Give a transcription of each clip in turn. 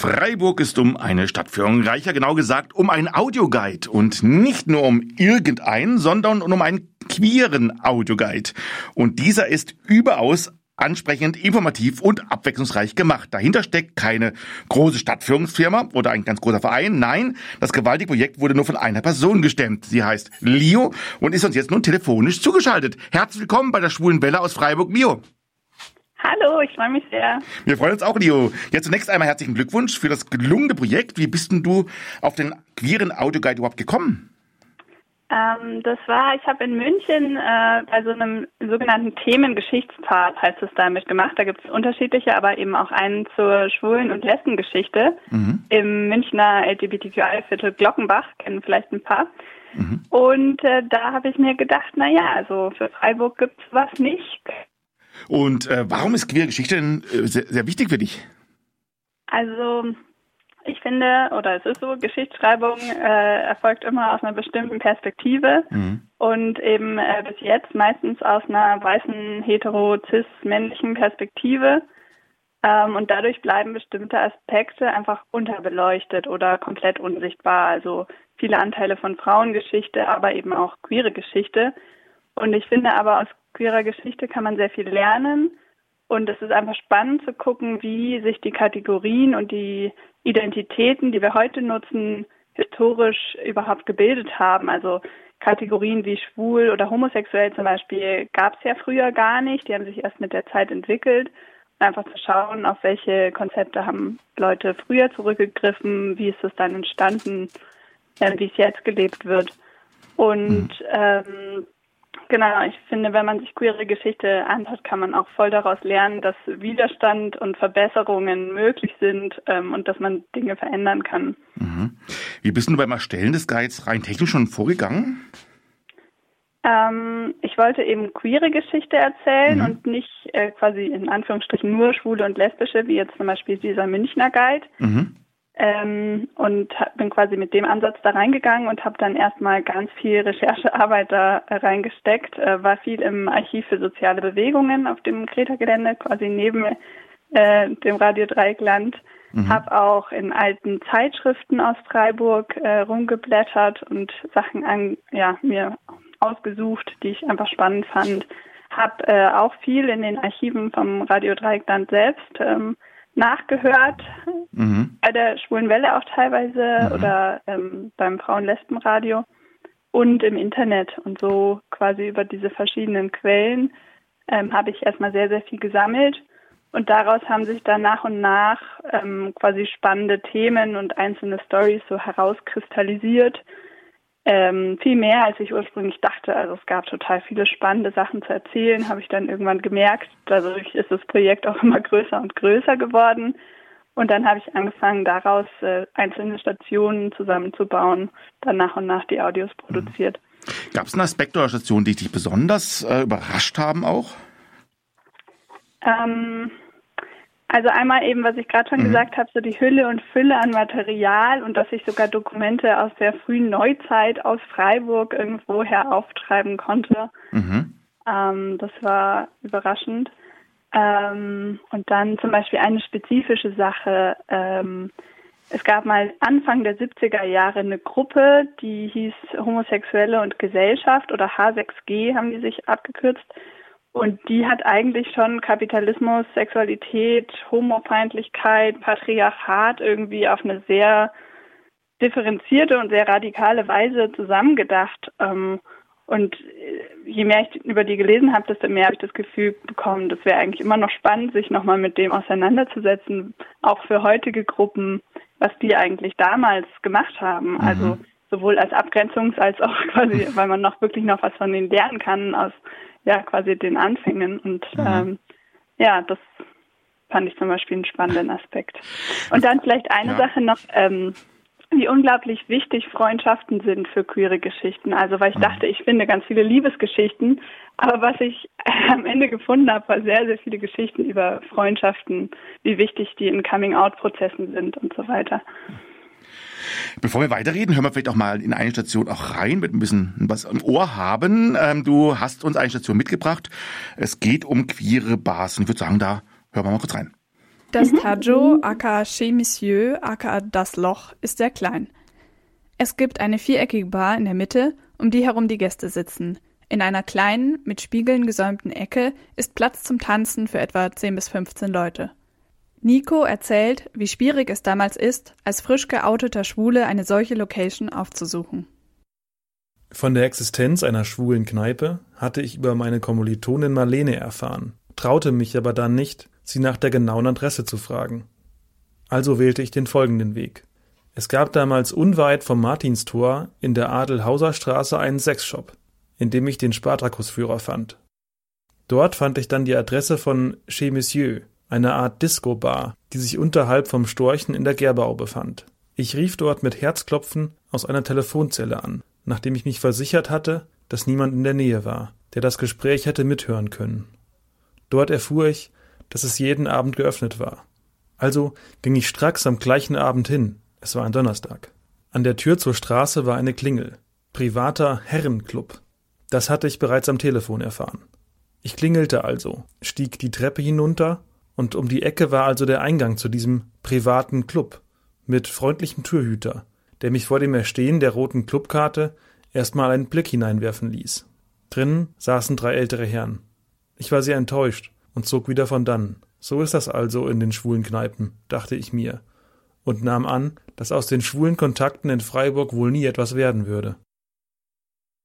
Freiburg ist um eine Stadtführung reicher, genau gesagt um einen Audioguide und nicht nur um irgendeinen, sondern um einen queeren Audioguide. Und dieser ist überaus ansprechend, informativ und abwechslungsreich gemacht. Dahinter steckt keine große Stadtführungsfirma oder ein ganz großer Verein. Nein, das gewaltige Projekt wurde nur von einer Person gestemmt. Sie heißt Leo und ist uns jetzt nun telefonisch zugeschaltet. Herzlich willkommen bei der Schwulen Welle aus Freiburg, Leo. Hallo, ich freue mich sehr. Wir freuen uns auch, Leo. Ja, zunächst einmal herzlichen Glückwunsch für das gelungene Projekt. Wie bist denn du auf den queeren Audioguide überhaupt gekommen? Ähm, das war, ich habe in München äh, bei so einem sogenannten Themengeschichtspfad, heißt es da, mitgemacht. Da gibt es unterschiedliche, aber eben auch einen zur Schwulen- und Lesbengeschichte mhm. im Münchner LGBTQI-Viertel Glockenbach, kennen vielleicht ein paar. Mhm. Und äh, da habe ich mir gedacht, na ja, also für Freiburg gibt's was nicht. Und äh, warum ist queere Geschichte denn äh, sehr, sehr wichtig für dich? Also ich finde, oder es ist so, Geschichtsschreibung äh, erfolgt immer aus einer bestimmten Perspektive mhm. und eben äh, bis jetzt meistens aus einer weißen, hetero, cis, männlichen Perspektive. Ähm, und dadurch bleiben bestimmte Aspekte einfach unterbeleuchtet oder komplett unsichtbar. Also viele Anteile von Frauengeschichte, aber eben auch queere Geschichte. Und ich finde aber aus queerer Geschichte kann man sehr viel lernen. Und es ist einfach spannend zu gucken, wie sich die Kategorien und die Identitäten, die wir heute nutzen, historisch überhaupt gebildet haben. Also Kategorien wie schwul oder homosexuell zum Beispiel gab es ja früher gar nicht. Die haben sich erst mit der Zeit entwickelt. Einfach zu schauen, auf welche Konzepte haben Leute früher zurückgegriffen, wie ist es dann entstanden, äh, wie es jetzt gelebt wird. Und mhm. ähm, Genau, ich finde, wenn man sich queere Geschichte anschaut, kann man auch voll daraus lernen, dass Widerstand und Verbesserungen möglich sind ähm, und dass man Dinge verändern kann. Mhm. Wie bist du beim Erstellen des Guides rein technisch schon vorgegangen? Ähm, ich wollte eben queere Geschichte erzählen mhm. und nicht äh, quasi in Anführungsstrichen nur schwule und lesbische, wie jetzt zum Beispiel dieser Münchner Guide. Mhm. Ähm, und bin quasi mit dem Ansatz da reingegangen und habe dann erstmal ganz viel Recherchearbeit da reingesteckt, äh, war viel im Archiv für soziale Bewegungen auf dem Kreta-Gelände, quasi neben äh, dem Radio Dreieckland. Mhm. Habe auch in alten Zeitschriften aus Freiburg äh, rumgeblättert und Sachen an, ja, mir ausgesucht, die ich einfach spannend fand. Habe äh, auch viel in den Archiven vom Radio Dreieckland selbst ähm, nachgehört, mhm. bei der Schwulen Welle auch teilweise mhm. oder ähm, beim Frauen-Lesben-Radio und im Internet. Und so quasi über diese verschiedenen Quellen ähm, habe ich erstmal sehr, sehr viel gesammelt. Und daraus haben sich dann nach und nach ähm, quasi spannende Themen und einzelne Stories so herauskristallisiert, ähm, viel mehr, als ich ursprünglich dachte. Also es gab total viele spannende Sachen zu erzählen, habe ich dann irgendwann gemerkt. Dadurch ist das Projekt auch immer größer und größer geworden. Und dann habe ich angefangen, daraus äh, einzelne Stationen zusammenzubauen, dann nach und nach die Audios produziert. Gab es einen Aspekt oder Station, die dich besonders äh, überrascht haben auch? Ähm, also einmal eben, was ich gerade schon mhm. gesagt habe, so die Hülle und Fülle an Material und dass ich sogar Dokumente aus der frühen Neuzeit aus Freiburg irgendwoher auftreiben konnte. Mhm. Ähm, das war überraschend. Ähm, und dann zum Beispiel eine spezifische Sache. Ähm, es gab mal Anfang der 70er Jahre eine Gruppe, die hieß Homosexuelle und Gesellschaft oder H6G haben die sich abgekürzt. Und die hat eigentlich schon Kapitalismus, Sexualität, Homofeindlichkeit, Patriarchat irgendwie auf eine sehr differenzierte und sehr radikale Weise zusammengedacht. Ähm, und je mehr ich über die gelesen habe, desto mehr habe ich das Gefühl bekommen, das wäre eigentlich immer noch spannend, sich nochmal mit dem auseinanderzusetzen, auch für heutige Gruppen, was die eigentlich damals gemacht haben. Mhm. Also sowohl als Abgrenzungs- als auch quasi, weil man noch wirklich noch was von denen lernen kann aus ja quasi den Anfängen. Und mhm. ähm, ja, das fand ich zum Beispiel einen spannenden Aspekt. Und dann vielleicht eine ja. Sache noch, ähm, wie unglaublich wichtig Freundschaften sind für queere Geschichten. Also weil ich mhm. dachte, ich finde ganz viele Liebesgeschichten, aber was ich am Ende gefunden habe, war sehr, sehr viele Geschichten über Freundschaften, wie wichtig die in Coming-out-Prozessen sind und so weiter. Bevor wir weiterreden, hören wir vielleicht auch mal in eine Station auch rein, mit ein bisschen was im Ohr haben. Ähm, du hast uns eine Station mitgebracht. Es geht um queere Bars. Und ich würde sagen, da hören wir mal kurz rein. Das Tajo, aka Chez Monsieur, aka Das Loch, ist sehr klein. Es gibt eine viereckige Bar in der Mitte, um die herum die Gäste sitzen. In einer kleinen, mit Spiegeln gesäumten Ecke ist Platz zum Tanzen für etwa 10 bis 15 Leute. Nico erzählt, wie schwierig es damals ist, als frisch geouteter Schwule eine solche Location aufzusuchen. Von der Existenz einer schwulen Kneipe hatte ich über meine Kommilitonin Marlene erfahren, traute mich aber dann nicht, sie nach der genauen Adresse zu fragen. Also wählte ich den folgenden Weg. Es gab damals unweit vom Martinstor in der Adelhauser Straße einen Sexshop, in dem ich den Spartakusführer fand. Dort fand ich dann die Adresse von Chez Monsieur, einer Art Disco-Bar, die sich unterhalb vom Storchen in der Gerbau befand. Ich rief dort mit Herzklopfen aus einer Telefonzelle an, nachdem ich mich versichert hatte, dass niemand in der Nähe war, der das Gespräch hätte mithören können. Dort erfuhr ich, dass es jeden Abend geöffnet war. Also ging ich stracks am gleichen Abend hin, es war ein Donnerstag. An der Tür zur Straße war eine Klingel. Privater Herrenclub. Das hatte ich bereits am Telefon erfahren. Ich klingelte also, stieg die Treppe hinunter und um die Ecke war also der Eingang zu diesem privaten Club mit freundlichem Türhüter, der mich vor dem Erstehen der roten Clubkarte erstmal einen Blick hineinwerfen ließ. Drinnen saßen drei ältere Herren. Ich war sehr enttäuscht und zog wieder von dannen. So ist das also in den schwulen Kneipen, dachte ich mir, und nahm an, dass aus den schwulen Kontakten in Freiburg wohl nie etwas werden würde.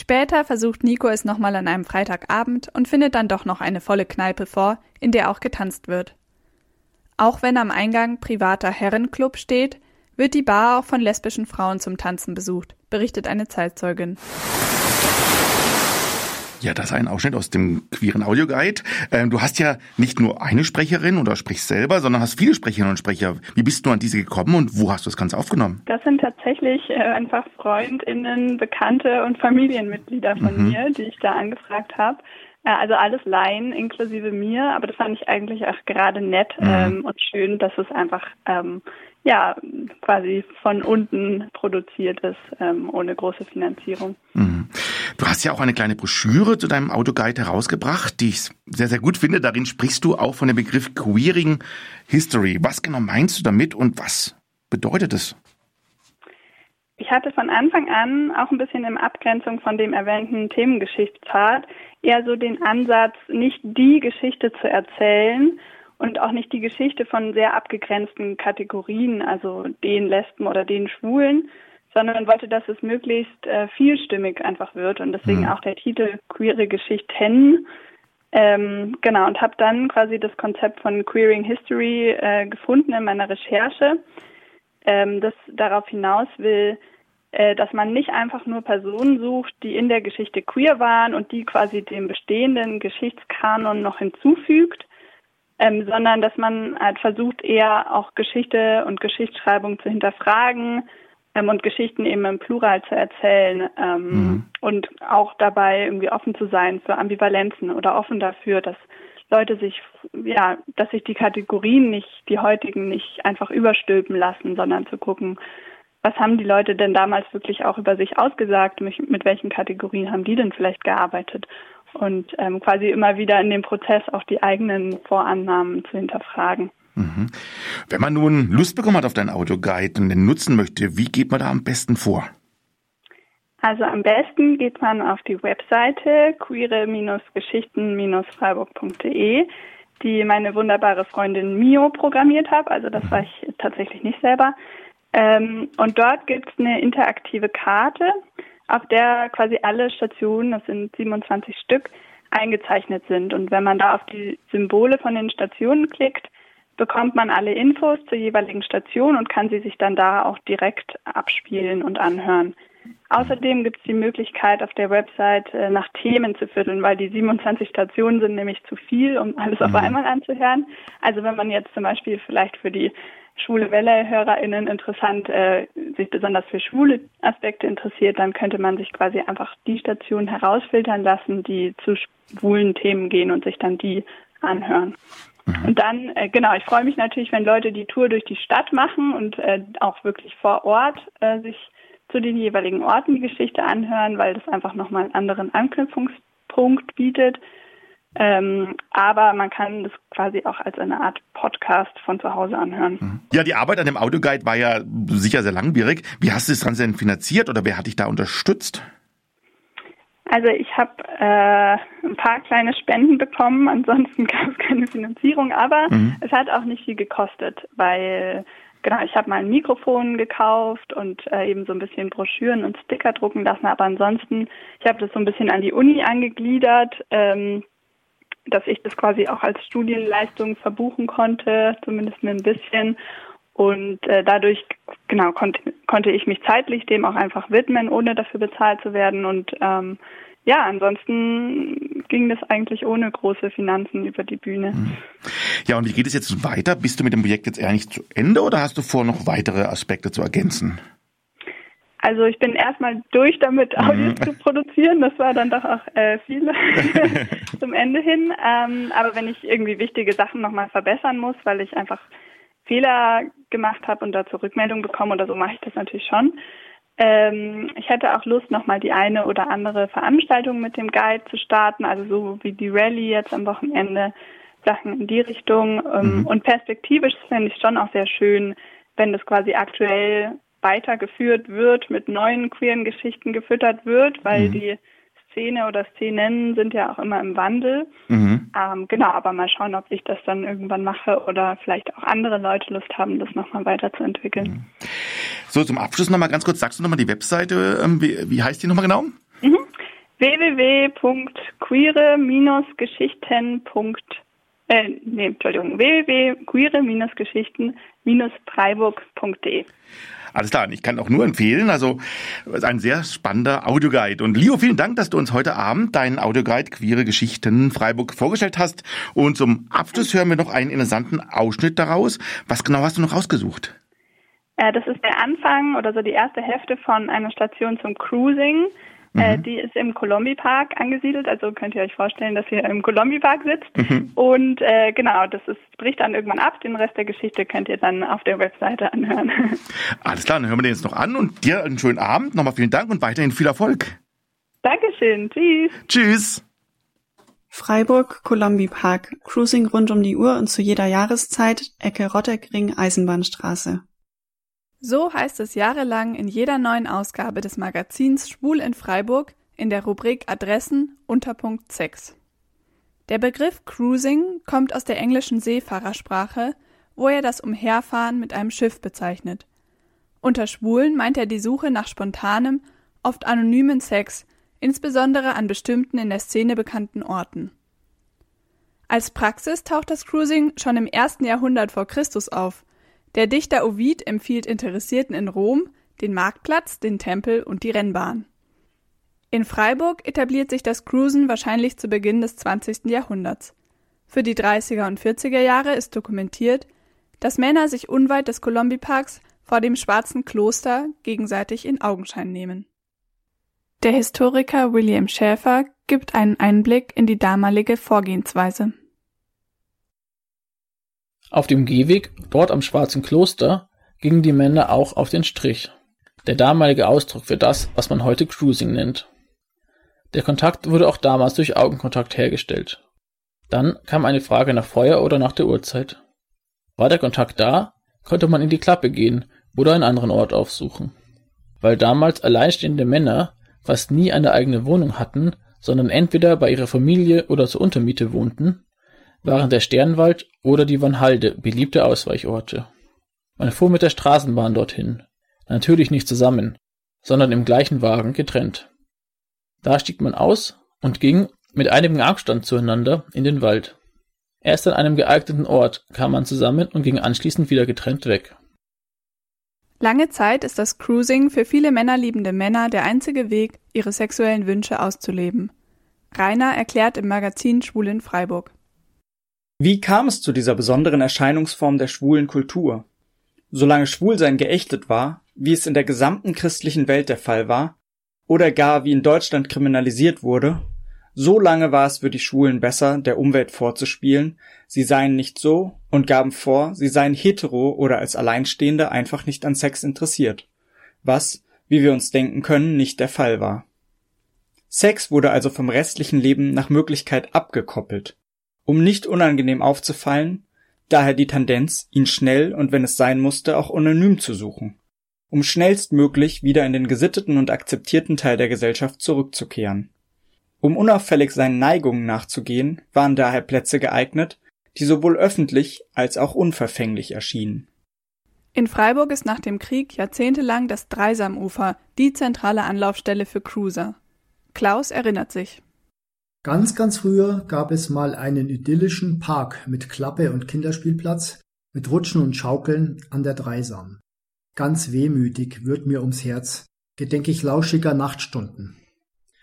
Später versucht Nico es nochmal an einem Freitagabend und findet dann doch noch eine volle Kneipe vor, in der auch getanzt wird. Auch wenn am Eingang privater Herrenclub steht, wird die Bar auch von lesbischen Frauen zum Tanzen besucht, berichtet eine Zeitzeugin. Ja, das ist ein Ausschnitt aus dem queeren Audioguide. Ähm, du hast ja nicht nur eine Sprecherin oder sprichst selber, sondern hast viele Sprecherinnen und Sprecher. Wie bist du an diese gekommen und wo hast du das Ganze aufgenommen? Das sind tatsächlich äh, einfach Freundinnen, Bekannte und Familienmitglieder von mhm. mir, die ich da angefragt habe. Also alles Laien inklusive mir, aber das fand ich eigentlich auch gerade nett mhm. ähm, und schön, dass es einfach ähm, ja quasi von unten produziert ist, ähm, ohne große Finanzierung. Mhm. Du hast ja auch eine kleine Broschüre zu deinem Autoguide herausgebracht, die ich sehr, sehr gut finde. Darin sprichst du auch von dem Begriff Queering History. Was genau meinst du damit und was bedeutet es? Ich hatte von Anfang an auch ein bisschen in Abgrenzung von dem erwähnten Themengeschichtspfad eher so den Ansatz, nicht die Geschichte zu erzählen und auch nicht die Geschichte von sehr abgegrenzten Kategorien, also den Lesben oder den Schwulen, sondern wollte, dass es möglichst äh, vielstimmig einfach wird und deswegen mhm. auch der Titel Queere Geschichten. Ähm, genau, und habe dann quasi das Konzept von Queering History äh, gefunden in meiner Recherche ähm, das darauf hinaus will, äh, dass man nicht einfach nur Personen sucht, die in der Geschichte queer waren und die quasi dem bestehenden Geschichtskanon noch hinzufügt, ähm, sondern dass man halt versucht, eher auch Geschichte und Geschichtsschreibung zu hinterfragen ähm, und Geschichten eben im Plural zu erzählen ähm, mhm. und auch dabei irgendwie offen zu sein für Ambivalenzen oder offen dafür, dass Leute sich, ja, dass sich die Kategorien nicht, die heutigen nicht einfach überstülpen lassen, sondern zu gucken, was haben die Leute denn damals wirklich auch über sich ausgesagt, mit welchen Kategorien haben die denn vielleicht gearbeitet und ähm, quasi immer wieder in dem Prozess auch die eigenen Vorannahmen zu hinterfragen. Mhm. Wenn man nun Lust bekommen hat auf deinen Autoguide und den nutzen möchte, wie geht man da am besten vor? Also am besten geht man auf die Webseite queere-geschichten-freiburg.de, die meine wunderbare Freundin Mio programmiert hat. Also das war ich tatsächlich nicht selber. Ähm, und dort gibt es eine interaktive Karte, auf der quasi alle Stationen, das sind 27 Stück, eingezeichnet sind. Und wenn man da auf die Symbole von den Stationen klickt, bekommt man alle Infos zur jeweiligen Station und kann sie sich dann da auch direkt abspielen und anhören. Außerdem gibt es die Möglichkeit, auf der Website äh, nach Themen zu vierteln, weil die 27 Stationen sind nämlich zu viel, um alles auf mhm. einmal anzuhören. Also wenn man jetzt zum Beispiel vielleicht für die schwule Welle-HörerInnen interessant, äh, sich besonders für schwule Aspekte interessiert, dann könnte man sich quasi einfach die Stationen herausfiltern lassen, die zu schwulen Themen gehen und sich dann die anhören. Mhm. Und dann, äh, genau, ich freue mich natürlich, wenn Leute die Tour durch die Stadt machen und äh, auch wirklich vor Ort äh, sich zu den jeweiligen Orten die Geschichte anhören, weil das einfach nochmal einen anderen Anknüpfungspunkt bietet. Ähm, aber man kann das quasi auch als eine Art Podcast von zu Hause anhören. Mhm. Ja, die Arbeit an dem Audioguide war ja sicher sehr langwierig. Wie hast du das Ganze denn finanziert oder wer hat dich da unterstützt? Also ich habe äh, ein paar kleine Spenden bekommen, ansonsten gab es keine Finanzierung, aber mhm. es hat auch nicht viel gekostet, weil genau, ich habe mal ein Mikrofon gekauft und äh, eben so ein bisschen Broschüren und Sticker drucken lassen, aber ansonsten, ich habe das so ein bisschen an die Uni angegliedert, ähm, dass ich das quasi auch als Studienleistung verbuchen konnte, zumindest ein bisschen. Und äh, dadurch, genau, konnte, konnte ich mich zeitlich dem auch einfach widmen, ohne dafür bezahlt zu werden. Und ähm, ja, ansonsten ging das eigentlich ohne große Finanzen über die Bühne. Mhm. Ja, und wie geht es jetzt weiter? Bist du mit dem Projekt jetzt eigentlich zu Ende oder hast du vor, noch weitere Aspekte zu ergänzen? Also ich bin erstmal durch damit, mhm. Audio mhm. zu produzieren. Das war dann doch auch äh, viel zum Ende hin. Ähm, aber wenn ich irgendwie wichtige Sachen nochmal verbessern muss, weil ich einfach Fehler gemacht habe und dazu Rückmeldung bekomme oder so, mache ich das natürlich schon. Ähm, ich hätte auch Lust, nochmal die eine oder andere Veranstaltung mit dem Guide zu starten, also so wie die Rallye jetzt am Wochenende, Sachen in die Richtung. Ähm, mhm. Und perspektivisch fände ich schon auch sehr schön, wenn das quasi aktuell weitergeführt wird, mit neuen queeren Geschichten gefüttert wird, weil mhm. die Szene oder Szenen sind ja auch immer im Wandel. Mhm. Ähm, genau, aber mal schauen, ob ich das dann irgendwann mache oder vielleicht auch andere Leute Lust haben, das nochmal weiterzuentwickeln. Mhm. So, zum Abschluss nochmal ganz kurz, sagst du nochmal die Webseite, ähm, wie, wie heißt die nochmal genau? Mhm. www.queere-geschichten. Äh, nee, Entschuldigung, www.queere-geschichten-freiburg.de. Alles klar, ich kann auch nur empfehlen, also ein sehr spannender Audioguide. Und Leo, vielen Dank, dass du uns heute Abend deinen Audioguide Queere Geschichten Freiburg vorgestellt hast. Und zum Abschluss hören wir noch einen interessanten Ausschnitt daraus. Was genau hast du noch rausgesucht? Äh, das ist der Anfang oder so die erste Hälfte von einer Station zum Cruising. Äh, mhm. die ist im Colombi Park angesiedelt, also könnt ihr euch vorstellen, dass ihr im Colombi Park sitzt. Mhm. Und äh, genau, das ist, bricht dann irgendwann ab. Den Rest der Geschichte könnt ihr dann auf der Webseite anhören. Alles klar, dann hören wir den jetzt noch an und dir einen schönen Abend. Nochmal vielen Dank und weiterhin viel Erfolg. Dankeschön. Tschüss. Tschüss. Freiburg, Colombi Park, Cruising rund um die Uhr und zu jeder Jahreszeit, Ecke Rotteckring, Eisenbahnstraße. So heißt es jahrelang in jeder neuen Ausgabe des Magazins Schwul in Freiburg in der Rubrik Adressen Unterpunkt 6. Der Begriff Cruising kommt aus der englischen Seefahrersprache, wo er das Umherfahren mit einem Schiff bezeichnet. Unter Schwulen meint er die Suche nach spontanem, oft anonymen Sex, insbesondere an bestimmten in der Szene bekannten Orten. Als Praxis taucht das Cruising schon im ersten Jahrhundert vor Christus auf der Dichter Ovid empfiehlt Interessierten in Rom den Marktplatz, den Tempel und die Rennbahn. In Freiburg etabliert sich das Cruisen wahrscheinlich zu Beginn des 20. Jahrhunderts. Für die 30er und 40er Jahre ist dokumentiert, dass Männer sich unweit des Colombi-Parks vor dem Schwarzen Kloster gegenseitig in Augenschein nehmen. Der Historiker William Schäfer gibt einen Einblick in die damalige Vorgehensweise. Auf dem Gehweg, dort am Schwarzen Kloster, gingen die Männer auch auf den Strich, der damalige Ausdruck für das, was man heute Cruising nennt. Der Kontakt wurde auch damals durch Augenkontakt hergestellt. Dann kam eine Frage nach Feuer oder nach der Uhrzeit. War der Kontakt da, konnte man in die Klappe gehen oder einen anderen Ort aufsuchen. Weil damals alleinstehende Männer fast nie eine eigene Wohnung hatten, sondern entweder bei ihrer Familie oder zur Untermiete wohnten, waren der Sternwald oder die Vanhalde beliebte Ausweichorte. Man fuhr mit der Straßenbahn dorthin, natürlich nicht zusammen, sondern im gleichen Wagen getrennt. Da stieg man aus und ging mit einigem Abstand zueinander in den Wald. Erst an einem geeigneten Ort kam man zusammen und ging anschließend wieder getrennt weg. Lange Zeit ist das Cruising für viele männerliebende Männer der einzige Weg, ihre sexuellen Wünsche auszuleben. Rainer erklärt im Magazin Schwul in Freiburg. Wie kam es zu dieser besonderen Erscheinungsform der schwulen Kultur? Solange Schwulsein geächtet war, wie es in der gesamten christlichen Welt der Fall war, oder gar wie in Deutschland kriminalisiert wurde, so lange war es für die Schwulen besser, der Umwelt vorzuspielen, sie seien nicht so und gaben vor, sie seien hetero oder als Alleinstehende einfach nicht an Sex interessiert, was, wie wir uns denken können, nicht der Fall war. Sex wurde also vom restlichen Leben nach Möglichkeit abgekoppelt, um nicht unangenehm aufzufallen, daher die Tendenz, ihn schnell und wenn es sein musste auch anonym zu suchen, um schnellstmöglich wieder in den gesitteten und akzeptierten Teil der Gesellschaft zurückzukehren. Um unauffällig seinen Neigungen nachzugehen, waren daher Plätze geeignet, die sowohl öffentlich als auch unverfänglich erschienen. In Freiburg ist nach dem Krieg jahrzehntelang das Dreisamufer die zentrale Anlaufstelle für Cruiser. Klaus erinnert sich. Ganz, ganz früher gab es mal einen idyllischen Park mit Klappe und Kinderspielplatz, mit Rutschen und Schaukeln an der Dreisam. Ganz wehmütig wird mir ums Herz, gedenke ich lauschiger Nachtstunden.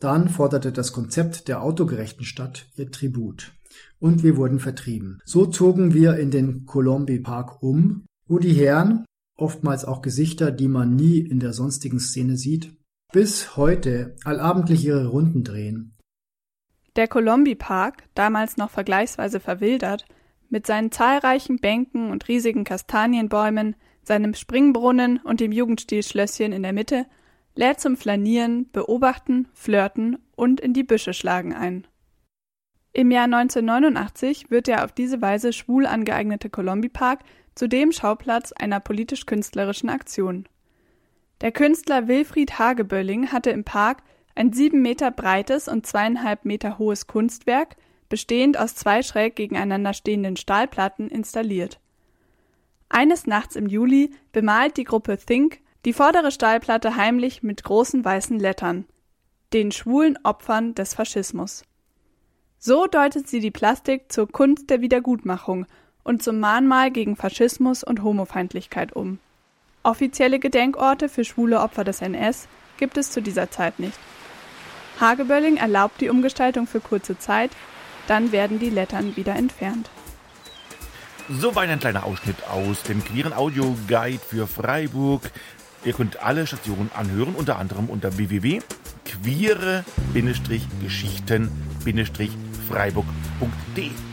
Dann forderte das Konzept der autogerechten Stadt ihr Tribut. Und wir wurden vertrieben. So zogen wir in den Colombi Park um, wo die Herren, oftmals auch Gesichter, die man nie in der sonstigen Szene sieht, bis heute allabendlich ihre Runden drehen. Der Colombi Park, damals noch vergleichsweise verwildert, mit seinen zahlreichen Bänken und riesigen Kastanienbäumen, seinem Springbrunnen und dem Jugendstilschlösschen in der Mitte, lädt zum Flanieren, Beobachten, Flirten und in die Büsche schlagen ein. Im Jahr 1989 wird der auf diese Weise schwul angeeignete Colombi Park zudem Schauplatz einer politisch-künstlerischen Aktion. Der Künstler Wilfried Hagebölling hatte im Park ein sieben Meter breites und zweieinhalb Meter hohes Kunstwerk, bestehend aus zwei schräg gegeneinander stehenden Stahlplatten, installiert. Eines Nachts im Juli bemalt die Gruppe Think die vordere Stahlplatte heimlich mit großen weißen Lettern, den schwulen Opfern des Faschismus. So deutet sie die Plastik zur Kunst der Wiedergutmachung und zum Mahnmal gegen Faschismus und Homofeindlichkeit um. Offizielle Gedenkorte für schwule Opfer des NS gibt es zu dieser Zeit nicht. Hagebölling erlaubt die Umgestaltung für kurze Zeit, dann werden die Lettern wieder entfernt. So war ein kleiner Ausschnitt aus dem queeren Audio Guide für Freiburg. Ihr könnt alle Stationen anhören, unter anderem unter www.queere-geschichten-freiburg.de.